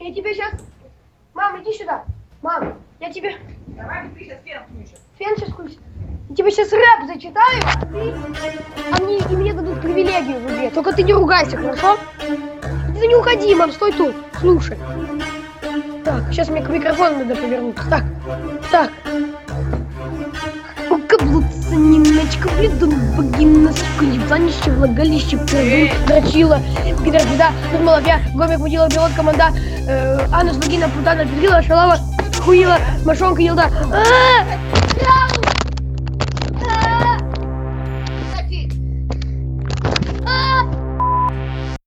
я тебе сейчас... Мам, иди сюда. Мам, я тебе... Давай ты сейчас фен включишь. Фен сейчас включит. Я тебе сейчас рэп зачитаю, а, ты... а мне, и мне дадут привилегию в игре. Только ты не ругайся, хорошо? Ты не уходи, мам, стой тут. Слушай. Так, сейчас мне к микрофону надо повернуться. Так, так. Каблуца, немножечко, блин, богина, сука, ебанище, влагалище, пердун, дрочила, пидор, беда, нормаловья, гомик, мудила, белот, команда, э, анус, вагина, путана, педрила, шалава, хуила, мошонка, елда. А!